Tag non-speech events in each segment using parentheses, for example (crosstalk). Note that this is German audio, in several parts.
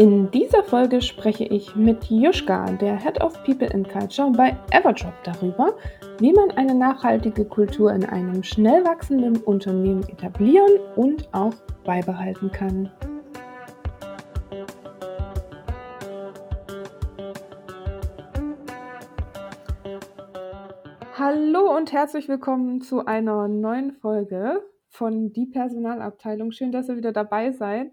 In dieser Folge spreche ich mit Juschka, der Head of People and Culture bei Everdrop, darüber, wie man eine nachhaltige Kultur in einem schnell wachsenden Unternehmen etablieren und auch beibehalten kann. Hallo und herzlich willkommen zu einer neuen Folge von Die Personalabteilung. Schön, dass ihr wieder dabei seid.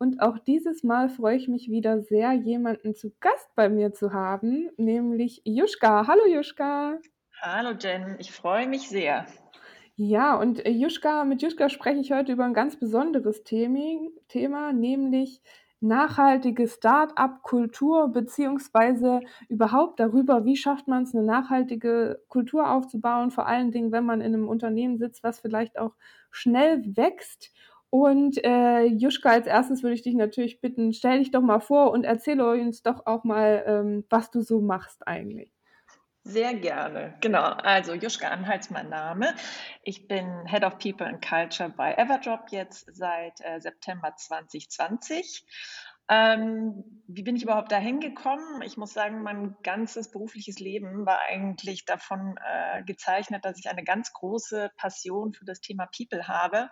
Und auch dieses Mal freue ich mich wieder sehr, jemanden zu Gast bei mir zu haben, nämlich Juschka. Hallo Juschka. Hallo Jen, ich freue mich sehr. Ja, und äh, Juschka, mit Juschka spreche ich heute über ein ganz besonderes Thema, nämlich nachhaltige Start-up-Kultur beziehungsweise überhaupt darüber, wie schafft man es, eine nachhaltige Kultur aufzubauen, vor allen Dingen, wenn man in einem Unternehmen sitzt, was vielleicht auch schnell wächst und äh, Juschka, als erstes würde ich dich natürlich bitten, stell dich doch mal vor und erzähle uns doch auch mal, ähm, was du so machst eigentlich. Sehr gerne. Genau. Also Juschka Anhals mein Name. Ich bin Head of People and Culture bei Everdrop jetzt seit äh, September 2020 ähm, wie bin ich überhaupt dahin gekommen? Ich muss sagen, mein ganzes berufliches Leben war eigentlich davon äh, gezeichnet, dass ich eine ganz große Passion für das Thema People habe.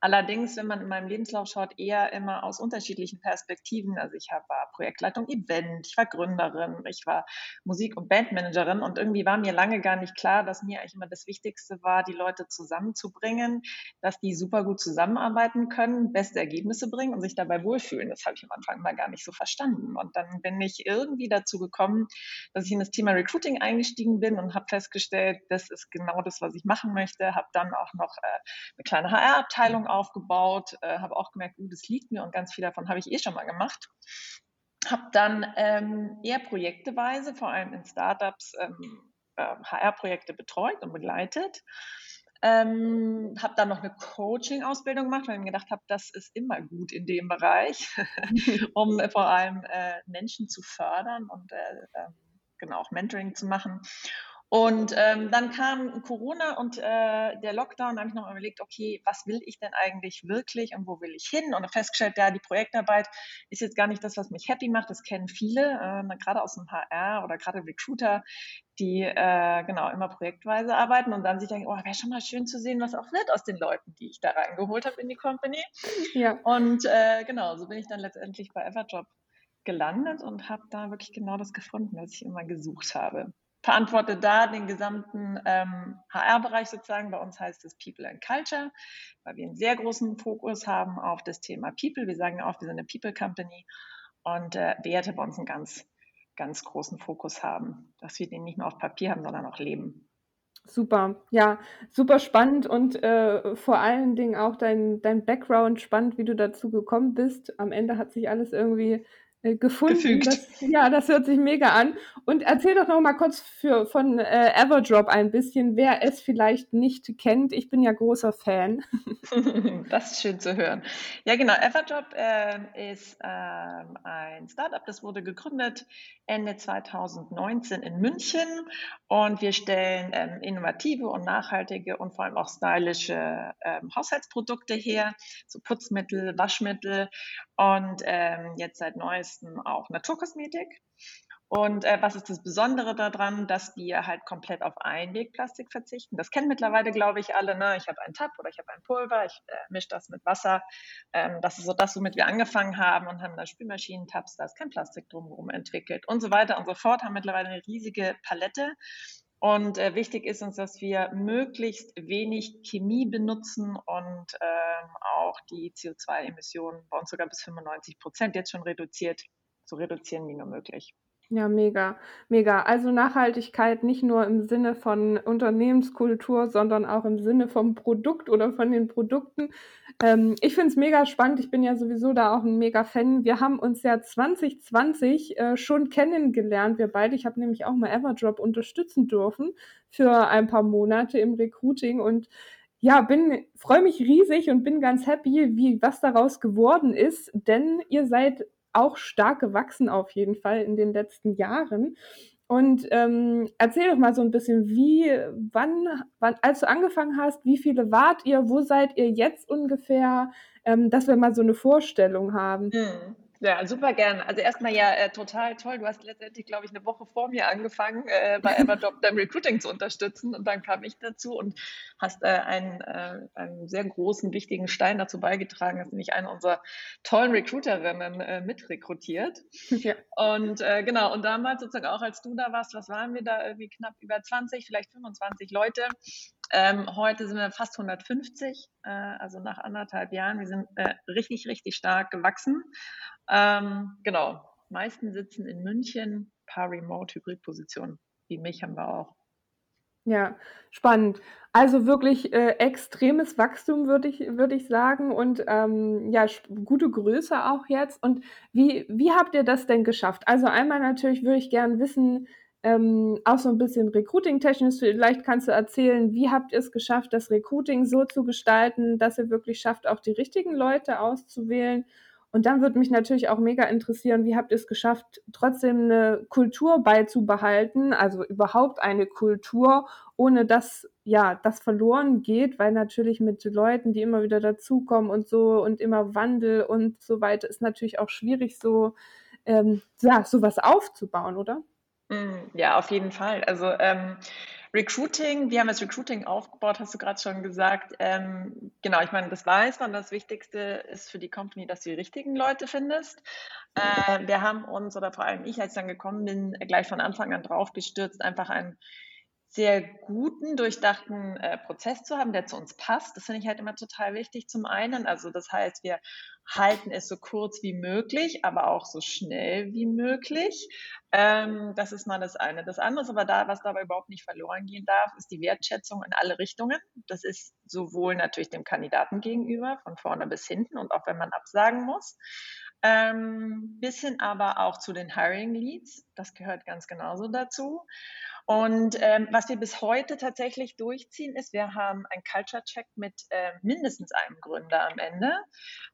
Allerdings, wenn man in meinem Lebenslauf schaut, eher immer aus unterschiedlichen Perspektiven. Also ich war Projektleitung Event, ich war Gründerin, ich war Musik- und Bandmanagerin und irgendwie war mir lange gar nicht klar, dass mir eigentlich immer das Wichtigste war, die Leute zusammenzubringen, dass die super gut zusammenarbeiten können, beste Ergebnisse bringen und sich dabei wohlfühlen. Das habe ich am Anfang Mal gar nicht so verstanden. Und dann bin ich irgendwie dazu gekommen, dass ich in das Thema Recruiting eingestiegen bin und habe festgestellt, das ist genau das, was ich machen möchte. Habe dann auch noch äh, eine kleine HR-Abteilung aufgebaut, äh, habe auch gemerkt, uh, das liegt mir und ganz viel davon habe ich eh schon mal gemacht. Habe dann ähm, eher projekteweise, vor allem in Startups, ähm, äh, HR-Projekte betreut und begleitet ähm, habe dann noch eine Coaching-Ausbildung gemacht, weil ich mir gedacht habe, das ist immer gut in dem Bereich, (laughs) um äh, vor allem äh, Menschen zu fördern und äh, äh, genau auch Mentoring zu machen. Und ähm, dann kam Corona und äh, der Lockdown, da habe ich noch überlegt, okay, was will ich denn eigentlich wirklich und wo will ich hin? Und festgestellt, ja, die Projektarbeit ist jetzt gar nicht das, was mich happy macht. Das kennen viele, äh, gerade aus dem HR oder gerade Recruiter, die äh, genau immer projektweise arbeiten und dann sich denken, oh, wäre schon mal schön zu sehen, was auch wird aus den Leuten, die ich da reingeholt habe in die Company. Ja. Und äh, genau, so bin ich dann letztendlich bei Everjob gelandet und habe da wirklich genau das gefunden, was ich immer gesucht habe verantworte da den gesamten ähm, HR-Bereich sozusagen. Bei uns heißt es People and Culture, weil wir einen sehr großen Fokus haben auf das Thema People. Wir sagen auch, wir sind eine People Company und äh, Werte bei uns einen ganz, ganz großen Fokus haben, dass wir den nicht nur auf Papier haben, sondern auch leben. Super, ja, super spannend und äh, vor allen Dingen auch dein, dein Background spannend, wie du dazu gekommen bist. Am Ende hat sich alles irgendwie gefunden. Das, ja, das hört sich mega an. Und erzähl doch noch mal kurz für, von äh, Everdrop ein bisschen, wer es vielleicht nicht kennt. Ich bin ja großer Fan. (laughs) das ist schön zu hören. Ja, genau. Everdrop äh, ist ähm, ein Startup, das wurde gegründet Ende 2019 in München und wir stellen ähm, innovative und nachhaltige und vor allem auch stylische ähm, Haushaltsprodukte her, so Putzmittel, Waschmittel und ähm, jetzt seit neuestem auch Naturkosmetik. Und äh, was ist das Besondere daran, dass wir halt komplett auf Einwegplastik verzichten? Das kennen mittlerweile, glaube ich, alle. Ne? Ich habe einen Tab oder ich habe ein Pulver, ich äh, mische das mit Wasser. Ähm, das ist so das, womit wir angefangen haben und haben da Spülmaschinen-Tabs, da ist kein Plastik drumherum entwickelt und so weiter und so fort. Haben mittlerweile eine riesige Palette. Und äh, wichtig ist uns, dass wir möglichst wenig Chemie benutzen und ähm, auch die CO2-Emissionen bei uns sogar bis 95 Prozent jetzt schon reduziert, so reduzieren wie nur möglich. Ja, mega, mega. Also Nachhaltigkeit nicht nur im Sinne von Unternehmenskultur, sondern auch im Sinne vom Produkt oder von den Produkten. Ähm, ich finde es mega spannend. Ich bin ja sowieso da auch ein mega Fan. Wir haben uns ja 2020 äh, schon kennengelernt, wir beide. Ich habe nämlich auch mal Everdrop unterstützen dürfen für ein paar Monate im Recruiting und ja, bin freue mich riesig und bin ganz happy, wie was daraus geworden ist, denn ihr seid auch stark gewachsen auf jeden Fall in den letzten Jahren. Und ähm, erzähl doch mal so ein bisschen, wie, wann, wann, als du angefangen hast, wie viele wart ihr, wo seid ihr jetzt ungefähr, ähm, dass wir mal so eine Vorstellung haben. Hm. Ja, super gerne. Also erstmal ja äh, total toll. Du hast letztendlich, glaube ich, eine Woche vor mir angefangen, äh, bei (laughs) Everjob dein Recruiting zu unterstützen. Und dann kam ich dazu und hast äh, einen, äh, einen sehr großen, wichtigen Stein dazu beigetragen, dass nämlich eine unserer tollen Recruiterinnen äh, mitrekrutiert. (laughs) Ja. Und äh, genau, und damals sozusagen auch, als du da warst, was waren wir da? Irgendwie knapp über 20, vielleicht 25 Leute. Ähm, heute sind wir fast 150, äh, also nach anderthalb Jahren. Wir sind äh, richtig, richtig stark gewachsen. Ähm, genau, meisten sitzen in München, paar Remote-Hybrid-Positionen. Wie mich haben wir auch. Ja, spannend. Also wirklich äh, extremes Wachstum, würde ich, würd ich sagen. Und ähm, ja, gute Größe auch jetzt. Und wie, wie habt ihr das denn geschafft? Also einmal natürlich würde ich gerne wissen, ähm, auch so ein bisschen recruiting-technisch, vielleicht kannst du erzählen, wie habt ihr es geschafft, das Recruiting so zu gestalten, dass ihr wirklich schafft, auch die richtigen Leute auszuwählen? Und dann würde mich natürlich auch mega interessieren, wie habt ihr es geschafft, trotzdem eine Kultur beizubehalten, also überhaupt eine Kultur, ohne dass ja das verloren geht, weil natürlich mit Leuten, die immer wieder dazukommen und so und immer Wandel und so weiter, ist natürlich auch schwierig, so ähm, ja sowas aufzubauen, oder? Mm, ja, auf jeden Fall. Also ähm, Recruiting, wir haben das Recruiting aufgebaut, hast du gerade schon gesagt. Ähm, genau, ich meine, das weiß man. Das Wichtigste ist für die Company, dass du die richtigen Leute findest. Äh, wir haben uns, oder vor allem ich, als ich dann gekommen bin, gleich von Anfang an drauf gestürzt, einfach ein sehr guten, durchdachten äh, Prozess zu haben, der zu uns passt. Das finde ich halt immer total wichtig zum einen. Also das heißt, wir halten es so kurz wie möglich, aber auch so schnell wie möglich. Ähm, das ist mal das eine. Das andere ist aber da, was dabei überhaupt nicht verloren gehen darf, ist die Wertschätzung in alle Richtungen. Das ist sowohl natürlich dem Kandidaten gegenüber, von vorne bis hinten und auch wenn man absagen muss. Ähm, bis hin aber auch zu den Hiring Leads. Das gehört ganz genauso dazu. Und ähm, was wir bis heute tatsächlich durchziehen, ist, wir haben einen Culture Check mit äh, mindestens einem Gründer am Ende.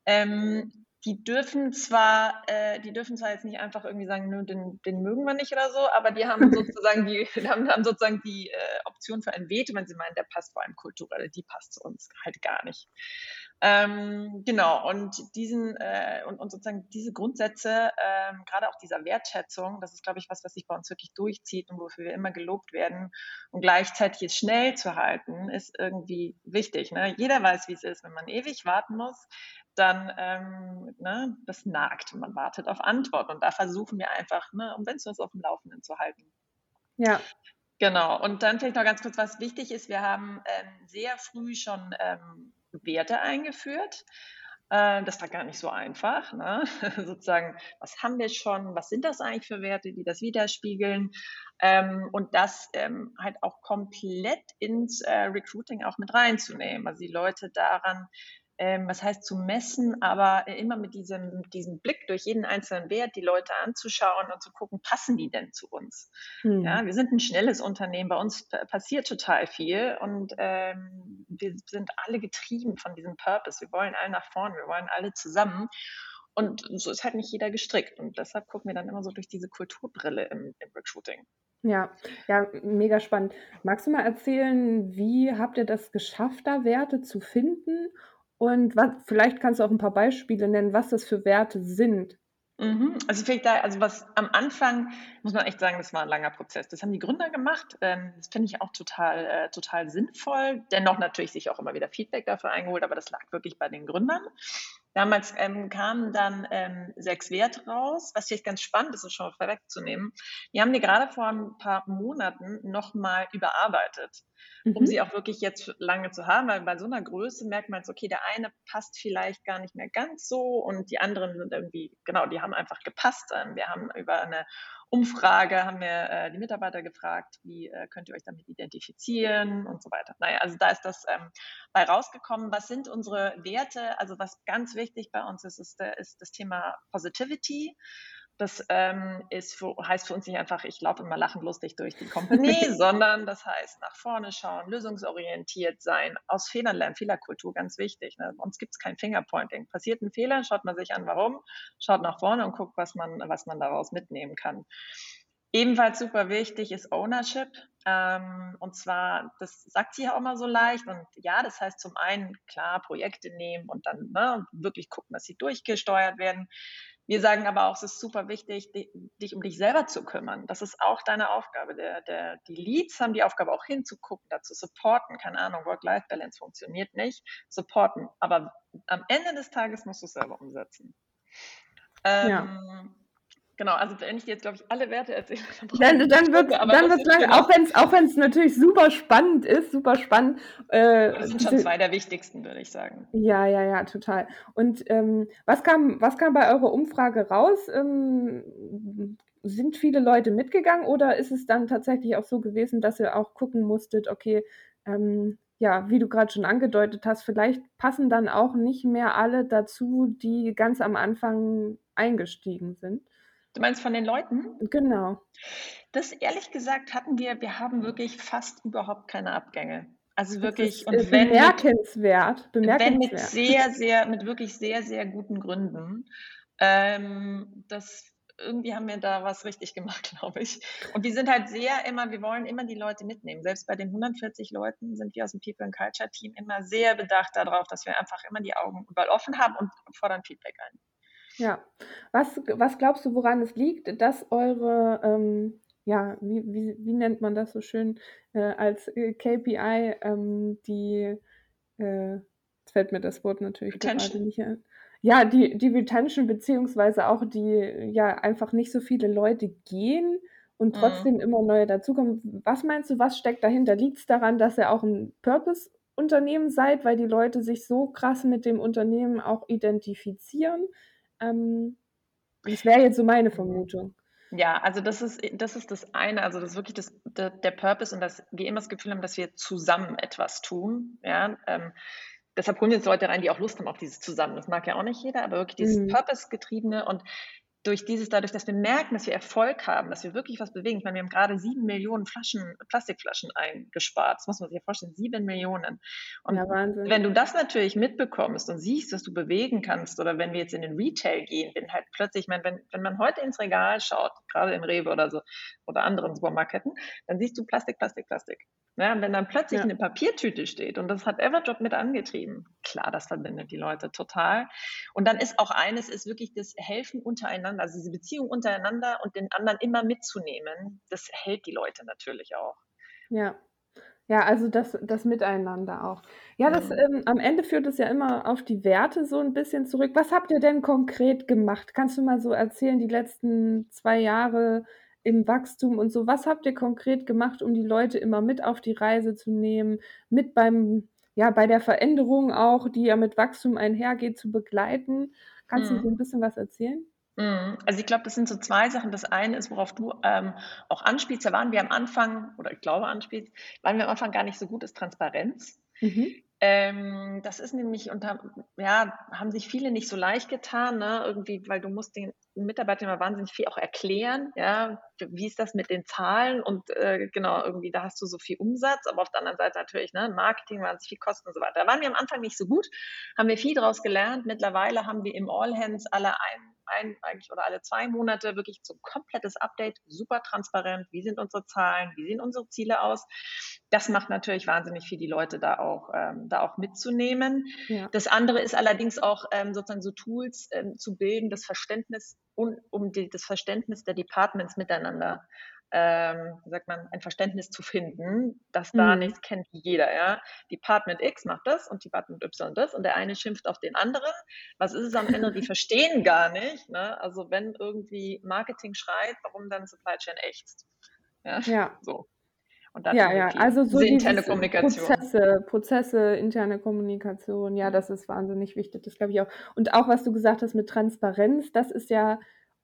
Ähm, die dürfen zwar, äh, die dürfen zwar jetzt nicht einfach irgendwie sagen, nö, den, den mögen wir nicht oder so, aber die haben (laughs) sozusagen die, haben, haben sozusagen die äh, Option für ein Veto, wenn sie meinen, der passt vor allem kulturell, die passt zu uns halt gar nicht. Ähm, genau, und diesen äh, und, und sozusagen diese Grundsätze, ähm, gerade auch dieser Wertschätzung, das ist, glaube ich, was, was sich bei uns wirklich durchzieht und wofür wir immer gelobt werden. Und gleichzeitig es schnell zu halten, ist irgendwie wichtig. Ne? Jeder weiß, wie es ist, wenn man ewig warten muss, dann ähm, ne, das nagt. Man wartet auf Antwort. Und da versuchen wir einfach, ne, um uns auf dem Laufenden zu halten. Ja. Genau. Und dann vielleicht noch ganz kurz, was wichtig ist. Wir haben ähm, sehr früh schon ähm, Werte eingeführt. Äh, das war gar nicht so einfach. Ne? (laughs) Sozusagen, was haben wir schon? Was sind das eigentlich für Werte, die das widerspiegeln? Ähm, und das ähm, halt auch komplett ins äh, Recruiting auch mit reinzunehmen. Also die Leute daran ähm, was heißt zu messen, aber immer mit diesem, diesem Blick durch jeden einzelnen Wert die Leute anzuschauen und zu gucken, passen die denn zu uns? Mhm. Ja, wir sind ein schnelles Unternehmen, bei uns passiert total viel und ähm, wir sind alle getrieben von diesem Purpose. Wir wollen alle nach vorne, wir wollen alle zusammen. Und so ist halt nicht jeder gestrickt. Und deshalb gucken wir dann immer so durch diese Kulturbrille im, im Recruiting. Ja, ja, mega spannend. Magst du mal erzählen, wie habt ihr das geschafft, da Werte zu finden und was, vielleicht kannst du auch ein paar Beispiele nennen, was das für Werte sind. Mhm. Also vielleicht da, also was am Anfang muss man echt sagen, das war ein langer Prozess. Das haben die Gründer gemacht. Ähm, das finde ich auch total, äh, total sinnvoll. Dennoch natürlich sich auch immer wieder Feedback dafür eingeholt, aber das lag wirklich bei den Gründern. Damals ähm, kamen dann ähm, sechs Werte raus, was vielleicht ganz spannend ist, ist schon vorwegzunehmen. Die haben die gerade vor ein paar Monaten nochmal überarbeitet, mhm. um sie auch wirklich jetzt lange zu haben, weil bei so einer Größe merkt man jetzt, okay, der eine passt vielleicht gar nicht mehr ganz so und die anderen sind irgendwie, genau, die haben einfach gepasst. Wir haben über eine Umfrage haben wir äh, die Mitarbeiter gefragt, wie äh, könnt ihr euch damit identifizieren und so weiter. Naja, also da ist das ähm, bei rausgekommen. Was sind unsere Werte? Also was ganz wichtig bei uns ist, ist, äh, ist das Thema Positivity. Das ähm, ist für, heißt für uns nicht einfach, ich laufe immer lachend lustig durch die Company, (laughs) sondern das heißt nach vorne schauen, lösungsorientiert sein, aus Fehlern lernen, Fehlerkultur, ganz wichtig. Ne? Bei uns gibt es kein Fingerpointing. Passiert ein Fehler, schaut man sich an, warum, schaut nach vorne und guckt, was man, was man daraus mitnehmen kann. Ebenfalls super wichtig ist Ownership. Ähm, und zwar, das sagt sie ja auch mal so leicht. Und ja, das heißt zum einen, klar, Projekte nehmen und dann ne, wirklich gucken, dass sie durchgesteuert werden. Wir sagen aber auch, es ist super wichtig, dich um dich selber zu kümmern. Das ist auch deine Aufgabe. Der, der, die Leads haben die Aufgabe auch hinzugucken, dazu supporten. Keine Ahnung, Work-Life-Balance funktioniert nicht. Supporten. Aber am Ende des Tages musst du es selber umsetzen. Ähm, ja. Genau, also wenn ich jetzt, glaube ich, alle Werte erzähle, dann, dann, dann wird es lang, genau. auch wenn es auch natürlich super spannend ist, super spannend. Äh, das sind schon zwei der wichtigsten, würde ich sagen. Ja, ja, ja, total. Und ähm, was, kam, was kam bei eurer Umfrage raus? Ähm, sind viele Leute mitgegangen oder ist es dann tatsächlich auch so gewesen, dass ihr auch gucken musstet, okay, ähm, ja, wie du gerade schon angedeutet hast, vielleicht passen dann auch nicht mehr alle dazu, die ganz am Anfang eingestiegen sind? Du meinst von den Leuten? Genau. Das ehrlich gesagt hatten wir, wir haben wirklich fast überhaupt keine Abgänge. Also wirklich, und wenn bemerkenswert, bemerkenswert. Wenn mit sehr, sehr, mit wirklich sehr, sehr guten Gründen. Ähm, das irgendwie haben wir da was richtig gemacht, (laughs) glaube ich. Und wir sind halt sehr immer, wir wollen immer die Leute mitnehmen. Selbst bei den 140 Leuten sind wir aus dem People and Culture Team immer sehr bedacht darauf, dass wir einfach immer die Augen überall offen haben und fordern Feedback ein. Ja. Was was glaubst du, woran es liegt, dass eure, ähm, ja, wie wie wie nennt man das so schön, äh, als, äh, KPI, ähm, die, äh jetzt fällt mir das Wort natürlich gerade nicht ein. Ja, die die Retention beziehungsweise auch die ja, einfach nicht so viele Leute gehen und Mhm. trotzdem immer neue dazukommen. Was meinst du, was steckt dahinter? Liegt es daran, dass ihr auch ein Purpose-Unternehmen seid, weil die Leute sich so krass mit dem Unternehmen auch identifizieren? Ähm, das wäre jetzt so meine Vermutung. Ja, also das ist, das ist das eine, also das ist wirklich das, der, der Purpose und dass wir immer das Gefühl haben, dass wir zusammen etwas tun. Ja, ähm, deshalb holen jetzt Leute rein, die auch Lust haben auf dieses Zusammen. Das mag ja auch nicht jeder, aber wirklich dieses mhm. Purpose-getriebene und durch dieses, dadurch, dass wir merken, dass wir Erfolg haben, dass wir wirklich was bewegen. Ich meine, wir haben gerade sieben Millionen Flaschen, Plastikflaschen eingespart. Das muss man sich ja vorstellen, sieben Millionen. Und ja, wenn du das natürlich mitbekommst und siehst, was du bewegen kannst, oder wenn wir jetzt in den Retail gehen, wenn halt plötzlich, ich meine, wenn, wenn man heute ins Regal schaut, gerade in Rewe oder so, oder anderen Supermarketten, dann siehst du Plastik, Plastik, Plastik. Ja, wenn dann plötzlich ja. eine Papiertüte steht und das hat Everdrop mit angetrieben, klar, das verbindet die Leute total. Und dann ist auch eines, ist wirklich das Helfen untereinander, also diese Beziehung untereinander und den anderen immer mitzunehmen, das hält die Leute natürlich auch. Ja. Ja, also das, das Miteinander auch. Ja, das ähm, am Ende führt es ja immer auf die Werte so ein bisschen zurück. Was habt ihr denn konkret gemacht? Kannst du mal so erzählen, die letzten zwei Jahre, im Wachstum und so. Was habt ihr konkret gemacht, um die Leute immer mit auf die Reise zu nehmen, mit beim, ja, bei der Veränderung auch, die ja mit Wachstum einhergeht, zu begleiten? Kannst mhm. du so ein bisschen was erzählen? Mhm. Also ich glaube, das sind so zwei Sachen. Das eine ist, worauf du ähm, auch anspielst, da waren wir am Anfang, oder ich glaube anspielst, waren wir am Anfang gar nicht so gut, ist Transparenz. Mhm. Ähm, das ist nämlich unter, ja, haben sich viele nicht so leicht getan, ne? irgendwie, weil du musst den Mitarbeitern immer wahnsinnig viel auch erklären, ja, wie ist das mit den Zahlen und äh, genau, irgendwie, da hast du so viel Umsatz, aber auf der anderen Seite natürlich, ne, Marketing, wahnsinnig viel Kosten und so weiter. Da waren wir am Anfang nicht so gut, haben wir viel daraus gelernt. Mittlerweile haben wir im All Hands alle ein ein eigentlich oder alle zwei Monate wirklich so ein komplettes Update, super transparent. Wie sind unsere Zahlen? Wie sehen unsere Ziele aus? Das macht natürlich wahnsinnig viel, die Leute da auch, ähm, da auch mitzunehmen. Ja. Das andere ist allerdings auch ähm, sozusagen so Tools ähm, zu bilden, das Verständnis um, um die, das Verständnis der Departments miteinander ähm, wie sagt man, ein Verständnis zu finden, dass da mhm. nichts kennt jeder, ja. Department X macht das und Department Y das und der eine schimpft auf den anderen. Was ist es am Ende? Die (laughs) verstehen gar nicht, ne? Also wenn irgendwie Marketing schreit, warum dann Supply Chain ächzt? Ja, ja. so. Und dann ja, ja, also so diese interne Kommunikation. Prozesse, Prozesse, interne Kommunikation, ja, das ist wahnsinnig wichtig, das glaube ich auch. Und auch, was du gesagt hast mit Transparenz, das ist ja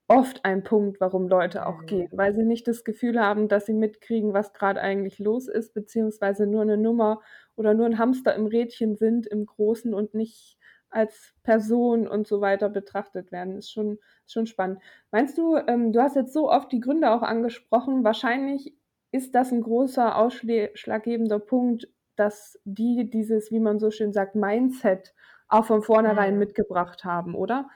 oft ein Punkt, warum Leute auch mhm. gehen, weil sie nicht das Gefühl haben, dass sie mitkriegen, was gerade eigentlich los ist, beziehungsweise nur eine Nummer oder nur ein Hamster im Rädchen sind im Großen und nicht als Person und so weiter betrachtet werden. Ist schon, schon spannend. Meinst du, ähm, du hast jetzt so oft die Gründe auch angesprochen, wahrscheinlich ist das ein großer ausschlaggebender Punkt, dass die dieses, wie man so schön sagt, Mindset auch von vornherein mhm. mitgebracht haben, oder?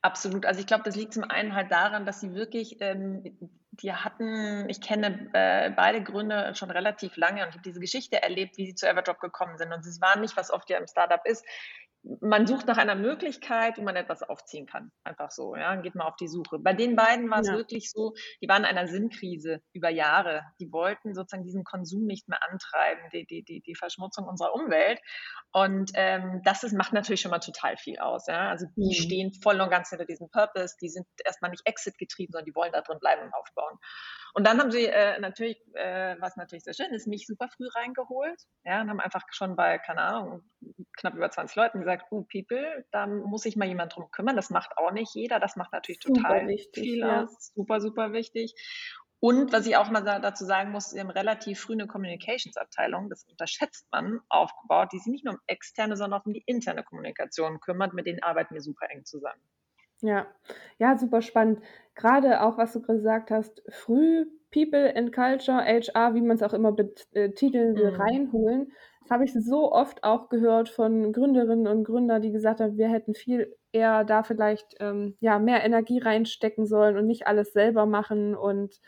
Absolut. Also ich glaube, das liegt zum einen halt daran, dass sie wirklich, ähm, die hatten, ich kenne äh, beide Gründe schon relativ lange und ich habe diese Geschichte erlebt, wie sie zu Everdrop gekommen sind. Und es war nicht, was oft ja im Startup ist, man sucht nach einer Möglichkeit, wo man etwas aufziehen kann. Einfach so, ja, geht mal auf die Suche. Bei den beiden war es ja. wirklich so, die waren in einer Sinnkrise über Jahre. Die wollten sozusagen diesen Konsum nicht mehr antreiben, die, die, die, die Verschmutzung unserer Umwelt. Und ähm, das ist, macht natürlich schon mal total viel aus. Ja? Also die mhm. stehen voll und ganz hinter diesem Purpose. Die sind erstmal nicht Exit getrieben, sondern die wollen da drin bleiben und aufbauen. Und dann haben sie äh, natürlich, äh, was natürlich sehr schön ist, mich super früh reingeholt. Ja, und haben einfach schon bei, keine Ahnung, knapp über 20 Leuten gesagt, oh, People, da muss sich mal jemand drum kümmern. Das macht auch nicht jeder. Das macht natürlich total wichtig, viel ja. aus. Super, super wichtig. Und was ich auch mal dazu sagen muss, wir haben relativ früh eine Communications-Abteilung, das unterschätzt man, aufgebaut, die sich nicht nur um externe, sondern auch um die interne Kommunikation kümmert. Mit denen arbeiten wir super eng zusammen. Ja, ja, super spannend. Gerade auch, was du gesagt hast, früh People and Culture, HR, wie man es auch immer betiteln will, Mhm. reinholen. Das habe ich so oft auch gehört von Gründerinnen und Gründern, die gesagt haben, wir hätten viel eher da vielleicht ähm, ja, mehr Energie reinstecken sollen und nicht alles selber machen und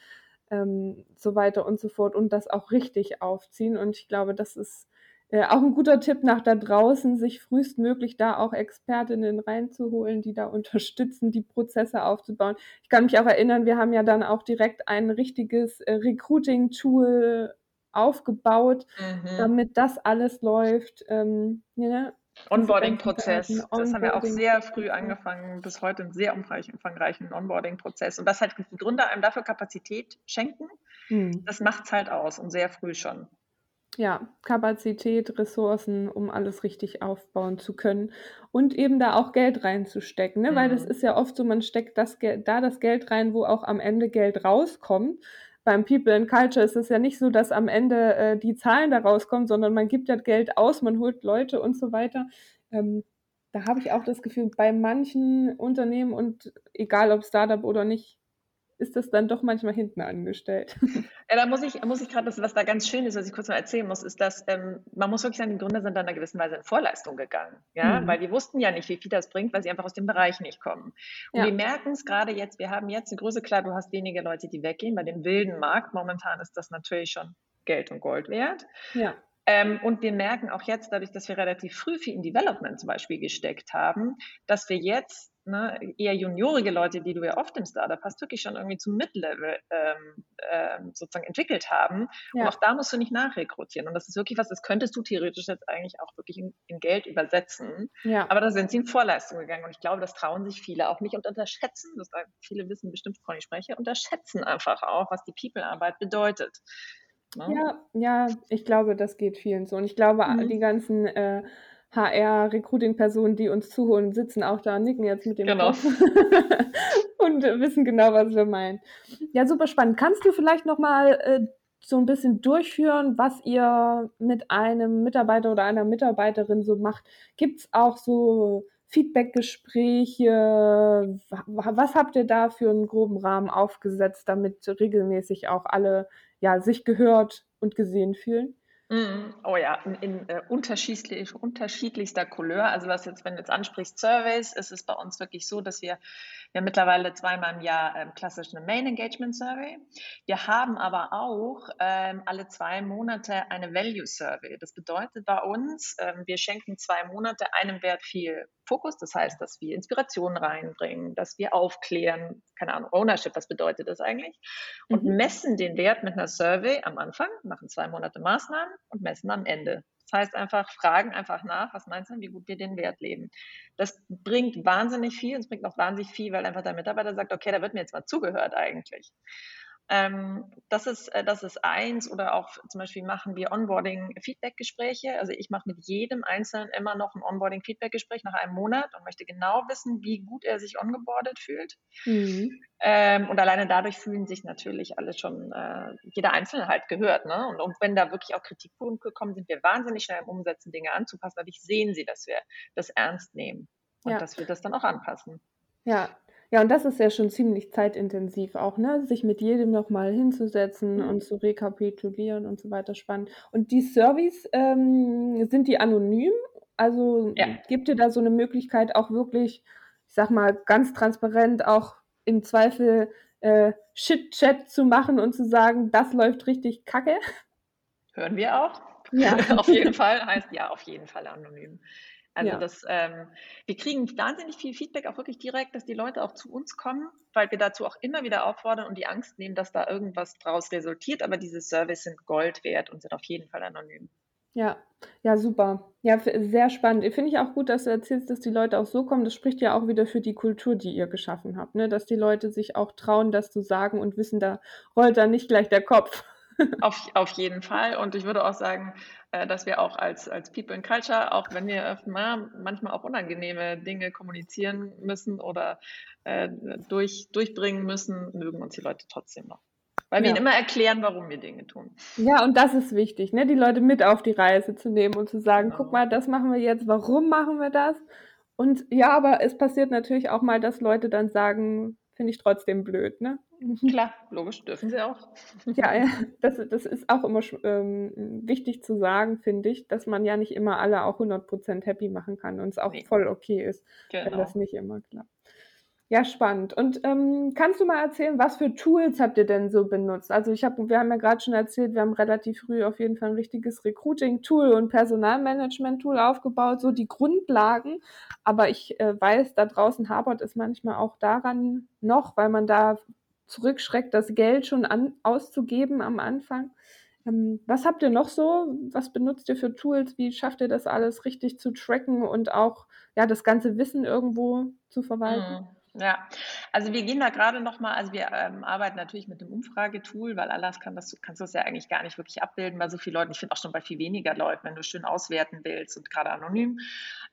ähm, so weiter und so fort und das auch richtig aufziehen. Und ich glaube, das ist äh, auch ein guter Tipp nach da draußen, sich frühestmöglich da auch Expertinnen reinzuholen, die da (laughs) unterstützen, die Prozesse aufzubauen. Ich kann mich auch erinnern, wir haben ja dann auch direkt ein richtiges äh, Recruiting-Tool aufgebaut, mhm. damit das alles läuft. Ähm, ja, Onboarding-Prozess. Onboarding das haben wir auch sehr früh angefangen, bis heute einen sehr umfangreichen Onboarding-Prozess. Und das halt die Gründer einem dafür Kapazität schenken, hm. das macht es halt aus und sehr früh schon. Ja, Kapazität, Ressourcen, um alles richtig aufbauen zu können und eben da auch Geld reinzustecken, ne? Weil das mhm. ist ja oft so, man steckt das da das Geld rein, wo auch am Ende Geld rauskommt. Beim People and Culture ist es ja nicht so, dass am Ende äh, die Zahlen da rauskommen, sondern man gibt ja Geld aus, man holt Leute und so weiter. Ähm, da habe ich auch das Gefühl, bei manchen Unternehmen und egal ob Startup oder nicht, ist das dann doch manchmal hinten angestellt. (laughs) Ja, da muss ich, muss ich gerade, was da ganz schön ist, was ich kurz noch erzählen muss, ist, dass ähm, man muss wirklich sagen, die Gründer sind dann in einer gewissen Weise in Vorleistung gegangen. Ja, mhm. weil die wussten ja nicht, wie viel das bringt, weil sie einfach aus dem Bereich nicht kommen. Und ja. wir merken es gerade jetzt, wir haben jetzt eine Größe, klar, du hast wenige Leute, die weggehen. Bei dem wilden Markt momentan ist das natürlich schon Geld und Gold wert. Ja. Ähm, und wir merken auch jetzt, dadurch, dass wir relativ früh viel in Development zum Beispiel gesteckt haben, dass wir jetzt ne, eher juniorige Leute, die du ja oft im Startup hast, wirklich schon irgendwie zum Mid-Level ähm, ähm, sozusagen entwickelt haben. Ja. Und auch da musst du nicht nachrekrutieren. Und das ist wirklich was, das könntest du theoretisch jetzt eigentlich auch wirklich in, in Geld übersetzen. Ja. Aber da sind sie in Vorleistung gegangen. Und ich glaube, das trauen sich viele auch nicht und unterschätzen, das viele wissen bestimmt, wovon ich spreche, unterschätzen einfach auch, was die People-Arbeit bedeutet. Ne? Ja, ja, ich glaube, das geht vielen so. Und ich glaube, mhm. die ganzen äh, HR-Recruiting-Personen, die uns zuholen, sitzen auch da und nicken jetzt mit dem genau. Kopf (laughs) und wissen genau, was wir meinen. Ja, super spannend. Kannst du vielleicht nochmal äh, so ein bisschen durchführen, was ihr mit einem Mitarbeiter oder einer Mitarbeiterin so macht? Gibt es auch so Feedbackgespräche? Was habt ihr da für einen groben Rahmen aufgesetzt, damit regelmäßig auch alle ja, sich gehört und gesehen fühlen? Mhm. Oh ja, in, in äh, unterschiedlich, unterschiedlichster Couleur. Also was jetzt, wenn du jetzt ansprichst, Surveys, ist es bei uns wirklich so, dass wir, wir mittlerweile zweimal im Jahr ähm, klassisch eine Main Engagement Survey. Wir haben aber auch ähm, alle zwei Monate eine Value Survey. Das bedeutet bei uns, ähm, wir schenken zwei Monate einem Wert viel Fokus. Das heißt, dass wir Inspiration reinbringen, dass wir aufklären, keine Ahnung, Ownership, was bedeutet das eigentlich? Und mhm. messen den Wert mit einer Survey am Anfang, machen zwei Monate Maßnahmen und messen am Ende. Das heißt einfach, fragen einfach nach, was meinst du, wie gut wir den Wert leben. Das bringt wahnsinnig viel, es bringt auch wahnsinnig viel, weil einfach der Mitarbeiter sagt, okay, da wird mir jetzt mal zugehört eigentlich. Ähm, das, ist, äh, das ist eins oder auch zum Beispiel machen wir Onboarding-Feedback-Gespräche. Also ich mache mit jedem Einzelnen immer noch ein Onboarding-Feedback-Gespräch nach einem Monat und möchte genau wissen, wie gut er sich ongeboardet fühlt. Mhm. Ähm, und alleine dadurch fühlen sich natürlich alle schon, äh, jeder Einzelne halt gehört. Ne? Und, und wenn da wirklich auch Kritikpunkte kommen, sind wir wahnsinnig schnell im Umsetzen, Dinge anzupassen. Dadurch sehen sie, dass wir das ernst nehmen und ja. dass wir das dann auch anpassen. Ja, ja, und das ist ja schon ziemlich zeitintensiv auch, ne? Sich mit jedem nochmal hinzusetzen Mhm. und zu rekapitulieren und so weiter, spannend. Und die Surveys, ähm, sind die anonym? Also, Ja. gibt ihr da so eine Möglichkeit, auch wirklich, ich sag mal, ganz transparent auch im Zweifel, äh, Chit-Chat zu machen und zu sagen: „Das läuft richtig kacke?“ Hören wir auch. Ja. (laughs) Auf jeden (laughs) Fall, heißt ja, auf jeden Fall anonym. Also ja. das, ähm, wir kriegen wahnsinnig viel Feedback, auch wirklich direkt, dass die Leute auch zu uns kommen, weil wir dazu auch immer wieder auffordern und die Angst nehmen, dass da irgendwas draus resultiert. Aber diese Service sind Gold wert und sind auf jeden Fall anonym. Ja, ja, super. Ja, sehr spannend. Finde ich auch gut, dass du erzählst, dass die Leute auch so kommen. Das spricht ja auch wieder für die Kultur, die ihr geschaffen habt, ne? Dass die Leute sich auch trauen, das zu sagen und wissen, da rollt dann nicht gleich der Kopf. Auf, auf jeden Fall. Und ich würde auch sagen, äh, dass wir auch als, als People in Culture, auch wenn wir mal, manchmal auch unangenehme Dinge kommunizieren müssen oder äh, durch, durchbringen müssen, mögen uns die Leute trotzdem noch. Weil wir ihnen immer erklären, warum wir Dinge tun. Ja, und das ist wichtig, ne? die Leute mit auf die Reise zu nehmen und zu sagen, genau. guck mal, das machen wir jetzt, warum machen wir das? Und ja, aber es passiert natürlich auch mal, dass Leute dann sagen, finde ich trotzdem blöd, ne? (laughs) Klar, logisch, dürfen sie auch. (laughs) Ja, ja das, das ist auch immer ähm, wichtig zu sagen, finde ich, dass man ja nicht immer alle auch 100% happy machen kann und es auch nee. voll okay ist, genau. wenn das nicht immer klappt. Ja, spannend. Und ähm, kannst du mal erzählen, was für Tools habt ihr denn so benutzt? Also ich habe, wir haben ja gerade schon erzählt, wir haben relativ früh auf jeden Fall ein richtiges Recruiting-Tool und Personalmanagement-Tool aufgebaut, so die Grundlagen. Aber ich äh, weiß, da draußen hapert es manchmal auch daran noch, weil man da zurückschreckt, das Geld schon an, auszugeben am Anfang. Ähm, was habt ihr noch so? Was benutzt ihr für Tools? Wie schafft ihr das alles richtig zu tracken und auch ja, das ganze Wissen irgendwo zu verwalten? Mhm. Ja, also wir gehen da gerade noch mal also wir, ähm, arbeiten natürlich mit dem Umfragetool, weil anders kann das kannst du das ja eigentlich gar nicht wirklich abbilden bei so vielen Leuten. Ich finde auch schon bei viel weniger Leuten, wenn du schön auswerten willst und gerade anonym,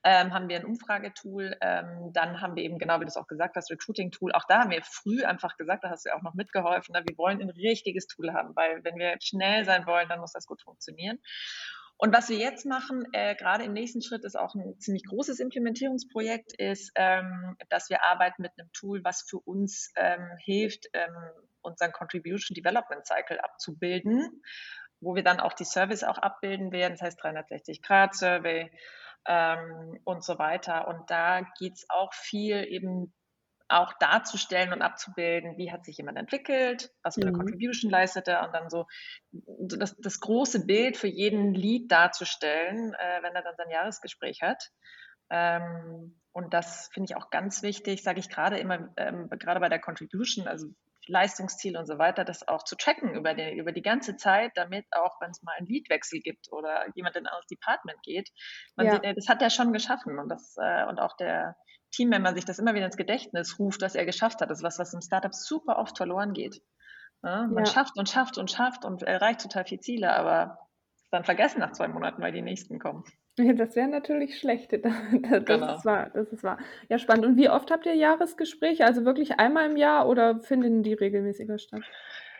ähm, haben wir ein Umfragetool. Ähm, dann haben wir eben, genau wie du es auch gesagt hast, Recruiting-Tool. Auch da haben wir früh einfach gesagt, da hast du ja auch noch mitgeholfen, ne? wir wollen ein richtiges Tool haben, weil wenn wir schnell sein wollen, dann muss das gut funktionieren. Und was wir jetzt machen, äh, gerade im nächsten Schritt, ist auch ein ziemlich großes Implementierungsprojekt, ist, ähm, dass wir arbeiten mit einem Tool, was für uns ähm, hilft, ähm, unseren Contribution Development Cycle abzubilden, wo wir dann auch die Service auch abbilden werden, das heißt 360-Grad-Survey ähm, und so weiter. Und da geht es auch viel eben auch darzustellen und abzubilden, wie hat sich jemand entwickelt, was für eine mhm. Contribution leistet er und dann so das, das, große Bild für jeden Lead darzustellen, äh, wenn er dann sein Jahresgespräch hat. Ähm, und das finde ich auch ganz wichtig, sage ich gerade immer, ähm, gerade bei der Contribution, also Leistungsziel und so weiter, das auch zu tracken über die, über die ganze Zeit, damit auch, wenn es mal einen Leadwechsel gibt oder jemand in ein anderes Department geht, man ja. sieht, das hat er schon geschaffen und das äh, und auch der Teammember sich das immer wieder ins Gedächtnis ruft, dass er geschafft hat. Das ist was, was im Startup super oft verloren geht. Ja, man ja. schafft und schafft und schafft und erreicht total viele Ziele, aber dann vergessen nach zwei Monaten, weil die nächsten kommen. Das wäre natürlich schlecht. (laughs) Das, das genau. ist wahr, das ist wahr. Ja, spannend. Und wie oft habt ihr Jahresgespräche? Also wirklich einmal im Jahr oder finden die regelmäßiger statt?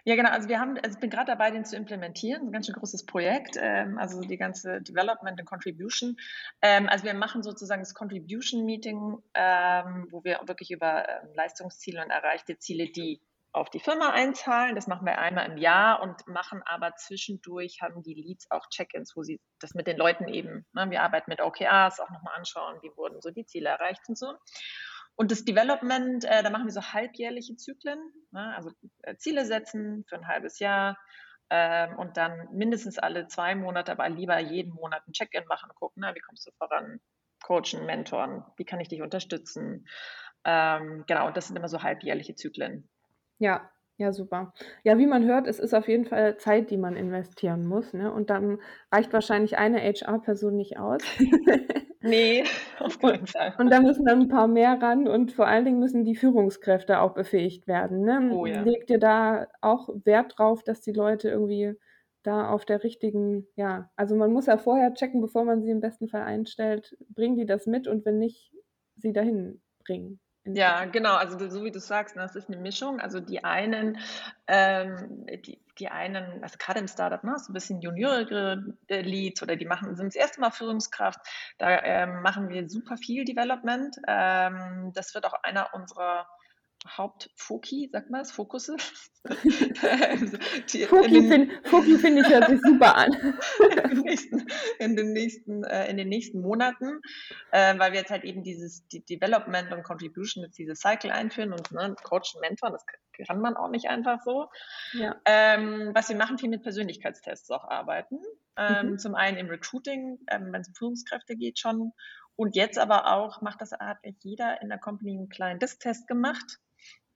Ja, genau. Also wir haben, also ich bin gerade dabei, den zu implementieren. Ein ganz schön großes Projekt. Ähm, also die ganze Development und Contribution. Ähm, also wir machen sozusagen das Contribution Meeting, ähm, wo wir wirklich über ähm, Leistungsziele und erreichte Ziele, die auf die Firma einzahlen. Das machen wir einmal im Jahr und machen aber zwischendurch, haben die Leads auch Check-ins, wo sie das mit den Leuten eben, ne, wir arbeiten mit OKRs, auch nochmal anschauen, wie wurden so die Ziele erreicht und so. Und das Development, äh, da machen wir so halbjährliche Zyklen, ne? also äh, Ziele setzen für ein halbes Jahr ähm, und dann mindestens alle zwei Monate, aber lieber jeden Monat ein Check-in machen und gucken, na, wie kommst du voran, coachen, mentoren, wie kann ich dich unterstützen. Ähm, genau, und das sind immer so halbjährliche Zyklen. Ja, ja, super. Ja, wie man hört, es ist auf jeden Fall Zeit, die man investieren muss. Ne? Und dann reicht wahrscheinlich eine HR-Person nicht aus. (laughs) Nee, (laughs) auf keinen Fall. Und da müssen dann ein paar mehr ran und vor allen Dingen müssen die Führungskräfte auch befähigt werden. Ne? Oh, ja. Legt ihr da auch Wert drauf, dass die Leute irgendwie da auf der richtigen, ja, also man muss ja vorher checken, bevor man sie im besten Fall einstellt, bringen die das mit und wenn nicht, sie dahin bringen. Ja, genau. Also so wie du sagst, das ist eine Mischung. Also die einen, ähm, die, die einen, also gerade im Startup, ne, so ein bisschen juniorere äh, Leads oder die machen, sind das erste Mal Führungskraft. Da ähm, machen wir super viel Development. Ähm, das wird auch einer unserer Hauptfoki, sag mal, das Fokusse. (laughs) Foki finde find ich hört sich super an. (laughs) in, den nächsten, in, den nächsten, äh, in den nächsten Monaten, äh, weil wir jetzt halt eben dieses die Development und Contribution, jetzt dieses Cycle einführen und ne, Coach und Mentor, das kann man auch nicht einfach so. Ja. Ähm, was wir machen, viel mit Persönlichkeitstests auch arbeiten. Ähm, mhm. Zum einen im Recruiting, ähm, wenn es um Führungskräfte geht schon Und jetzt aber auch macht das hat jeder in der Company einen kleinen Disk-Test gemacht,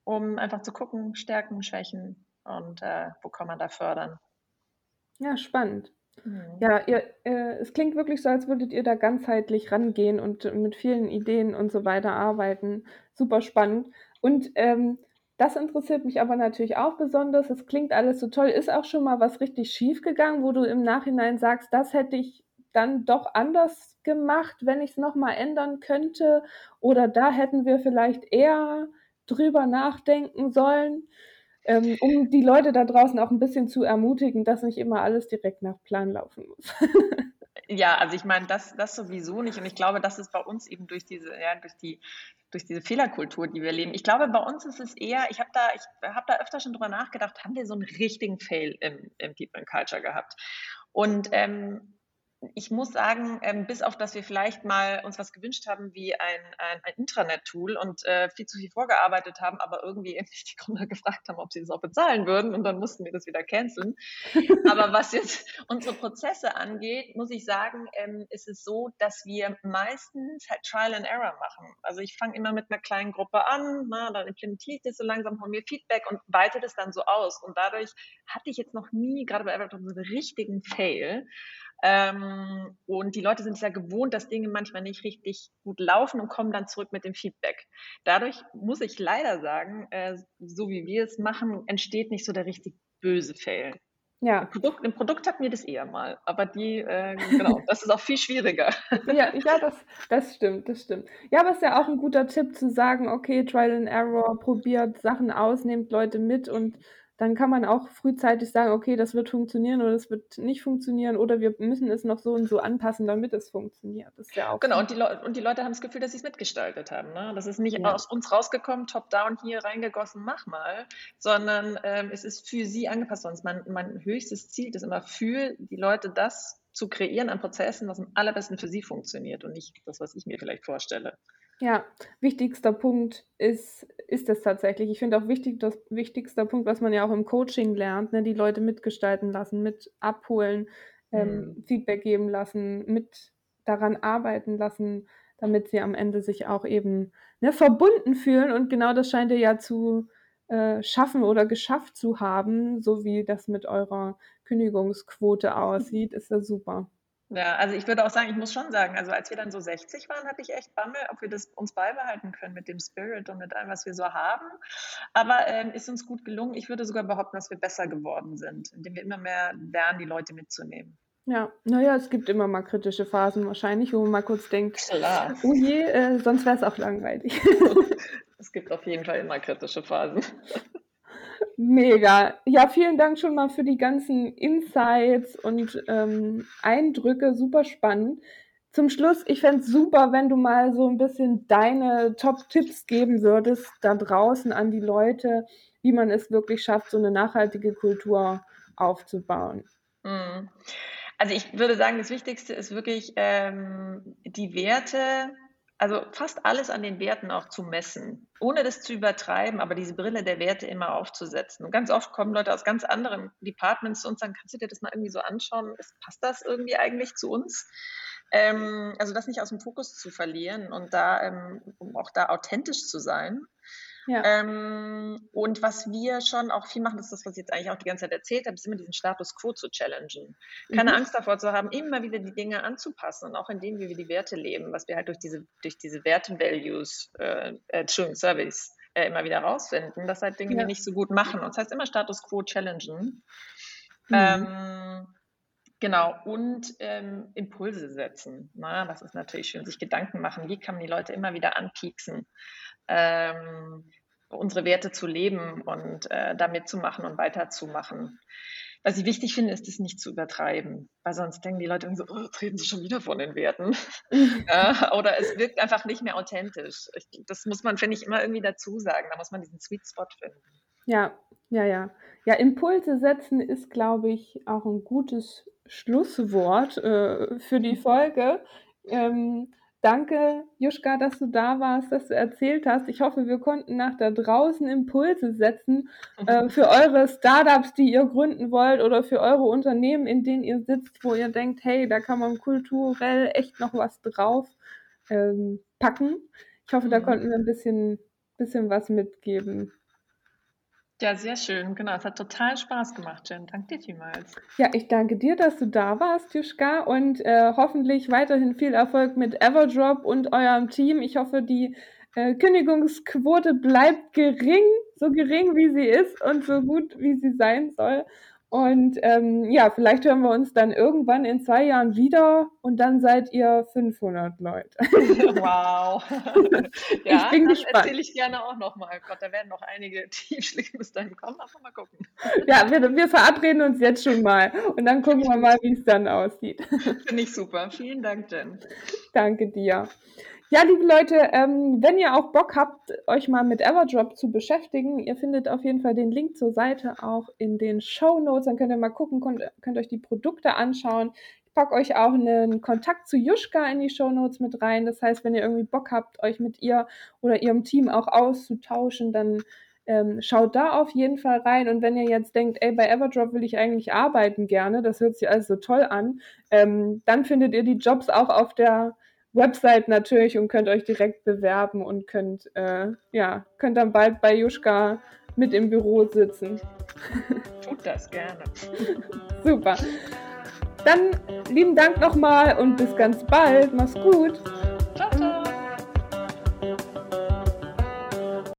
um einfach zu gucken, Stärken, Schwächen und äh, wo kann man da fördern. Ja, spannend. Mhm. Ja, ihr, äh, es klingt wirklich so, als würdet ihr da ganzheitlich rangehen und mit vielen Ideen und so weiter arbeiten. Super spannend. Und ähm, das interessiert mich aber natürlich auch besonders. Es klingt alles so toll. Ist auch schon mal was richtig schief gegangen, wo du im Nachhinein sagst, das hätte ich dann doch anders gemacht, wenn ich es nochmal ändern könnte? Oder da hätten wir vielleicht eher drüber nachdenken sollen? ähm, um die Leute da draußen auch ein bisschen zu ermutigen, dass nicht immer alles direkt nach Plan laufen muss. (laughs) ja, also ich meine, das, das sowieso nicht. Und ich glaube, das ist bei uns eben durch diese, ja, durch die durch diese Fehlerkultur, die wir leben. Ich glaube, bei uns ist es eher, ich habe da, habe da öfter schon drüber nachgedacht, haben wir so einen richtigen Fail im, im People Culture gehabt? Und ähm, ich muss sagen, ähm, bis auf dass wir vielleicht mal uns was gewünscht haben wie ein, ein, ein Intranet-Tool und äh, viel zu viel vorgearbeitet haben, aber irgendwie endlich (laughs) die Gründer gefragt haben, ob sie das auch bezahlen würden und dann mussten wir das wieder canceln. aber (laughs) was jetzt unsere Prozesse angeht, muss ich sagen, ähm, ist es so, dass wir meistens halt Trial and Error machen. Also ich fange immer mit einer kleinen Gruppe an, na, dann implementiere ich das so langsam, von mir Feedback und weite das dann so aus. Und dadurch hatte ich jetzt noch nie, gerade bei Everton, so einen richtigen Fail. Ähm, und die Leute sind es ja gewohnt, dass Dinge manchmal nicht richtig gut laufen und kommen dann zurück mit dem Feedback. Dadurch muss ich leider sagen, äh, so wie wir es machen, entsteht nicht so der richtig böse Fail. Ja. Im Produkt, Im Produkt hatten wir das eher mal, aber die, äh, genau, (laughs) das ist auch viel schwieriger. ja, ja das, das stimmt, das stimmt. Ja, aber es ist ja auch ein guter Tipp zu sagen, okay, Trial and Error, probiert Sachen aus, nehmt Leute mit und dann kann man auch frühzeitig sagen, okay, das wird funktionieren oder das wird nicht funktionieren oder wir müssen es noch so und so anpassen, damit es funktioniert. Das ist ja auch genau, und die, und die Leute haben das Gefühl, dass sie es mitgestaltet haben. Ne? Das ist nicht ja. aus uns rausgekommen, top-down hier reingegossen, mach mal, sondern ähm, es ist für sie angepasst. Sonst mein, mein höchstes Ziel ist immer für die Leute das zu kreieren an Prozessen, was am allerbesten für sie funktioniert und nicht das, was ich mir vielleicht vorstelle. Ja, wichtigster Punkt ist, ist es tatsächlich. Ich finde auch wichtig, das wichtigster Punkt, was man ja auch im Coaching lernt, ne, die Leute mitgestalten lassen, mit abholen, ähm, mhm. Feedback geben lassen, mit daran arbeiten lassen, damit sie am Ende sich auch eben ne, verbunden fühlen. Und genau das scheint ihr ja zu äh, schaffen oder geschafft zu haben, so wie das mit eurer Kündigungsquote (laughs) aussieht, ist ja super. Ja, also ich würde auch sagen, ich muss schon sagen, also als wir dann so 60 waren, hatte ich echt Bammel, ob wir das uns beibehalten können mit dem Spirit und mit allem, was wir so haben. Aber ähm, ist uns gut gelungen. Ich würde sogar behaupten, dass wir besser geworden sind, indem wir immer mehr lernen, die Leute mitzunehmen. Ja, naja, es gibt immer mal kritische Phasen wahrscheinlich, wo man mal kurz denkt, Klar. oh je, äh, sonst wäre es auch langweilig. (laughs) es gibt auf jeden Fall immer kritische Phasen. (laughs) Mega. Ja, vielen Dank schon mal für die ganzen Insights und ähm, Eindrücke. Super spannend. Zum Schluss, ich fände es super, wenn du mal so ein bisschen deine Top-Tipps geben würdest da draußen an die Leute, wie man es wirklich schafft, so eine nachhaltige Kultur aufzubauen. Mhm. Also ich würde sagen, das Wichtigste ist wirklich ähm, die Werte also fast alles an den Werten auch zu messen, ohne das zu übertreiben, aber diese Brille der Werte immer aufzusetzen. Und ganz oft kommen Leute aus ganz anderen Departments zu uns und sagen, kannst du dir das mal irgendwie so anschauen? Passt das irgendwie eigentlich zu uns? Ähm, also das nicht aus dem Fokus zu verlieren und da, ähm, um auch da authentisch zu sein. Ja. Ähm, und was wir schon auch viel machen, das ist das, was ich jetzt eigentlich auch die ganze Zeit erzählt habe, ist immer diesen Status quo zu challengen. Keine mhm. Angst davor zu haben, immer wieder die Dinge anzupassen und auch in dem, wie wir die Werte leben, was wir halt durch diese, durch diese Werte-Values, äh, äh, Service, äh, immer wieder rausfinden, dass halt Dinge ja. wir nicht so gut machen. Und das heißt immer Status quo challengen. Mhm. Ähm, Genau, und ähm, Impulse setzen. Na, das ist natürlich schön, sich Gedanken machen, wie kann man die Leute immer wieder anpieksen ähm, unsere Werte zu leben und äh, da mitzumachen und weiterzumachen. Was ich wichtig finde, ist es nicht zu übertreiben, weil sonst denken die Leute so, oh, treten sie schon wieder von den Werten. (laughs) ja, oder es wirkt einfach nicht mehr authentisch. Ich, das muss man, finde ich, immer irgendwie dazu sagen. Da muss man diesen Sweet Spot finden. Ja, ja, ja. Ja, Impulse setzen ist, glaube ich, auch ein gutes Schlusswort äh, für die Folge. Ähm, Danke, Juschka, dass du da warst, dass du erzählt hast. Ich hoffe, wir konnten nach da draußen Impulse setzen äh, (laughs) für eure Startups, die ihr gründen wollt oder für eure Unternehmen, in denen ihr sitzt, wo ihr denkt, hey, da kann man kulturell echt noch was drauf ähm, packen. Ich hoffe, da mhm. konnten wir ein bisschen, bisschen was mitgeben. Ja, sehr schön. Genau, es hat total Spaß gemacht, Jen. Danke dir vielmals. Ja, ich danke dir, dass du da warst, Juschka, und äh, hoffentlich weiterhin viel Erfolg mit Everdrop und eurem Team. Ich hoffe, die äh, Kündigungsquote bleibt gering, so gering wie sie ist und so gut wie sie sein soll. Und ähm, ja, vielleicht hören wir uns dann irgendwann in zwei Jahren wieder und dann seid ihr 500 Leute. (laughs) Wow. (laughs) ja, ich bin gespannt. erzähle ich gerne auch nochmal. Gott, da werden noch einige (laughs) Teamschläge bis dahin kommen, aber mal gucken. Ja, wir, wir verabreden uns jetzt schon mal und dann gucken wir mal, wie es dann aussieht. Finde ich super. Vielen Dank, Jen. Danke dir. Ja, liebe Leute, ähm, wenn ihr auch Bock habt, euch mal mit Everdrop zu beschäftigen, ihr findet auf jeden Fall den Link zur Seite auch in den Show Notes. Dann könnt ihr mal gucken, könnt, könnt euch die Produkte anschauen. Ich packe euch auch einen Kontakt zu Juschka in die Show Notes mit rein. Das heißt, wenn ihr irgendwie Bock habt, euch mit ihr oder ihrem Team auch auszutauschen, dann ähm, schaut da auf jeden Fall rein. Und wenn ihr jetzt denkt, ey, bei Everdrop will ich eigentlich arbeiten gerne, das hört sich alles so toll an, ähm, dann findet ihr die Jobs auch auf der Website natürlich und könnt euch direkt bewerben und könnt, äh, ja, könnt dann bald bei Juschka mit im Büro sitzen. (laughs) Tut das gerne. (laughs) Super. Dann lieben Dank nochmal und bis ganz bald. Mach's gut. Ciao, ciao.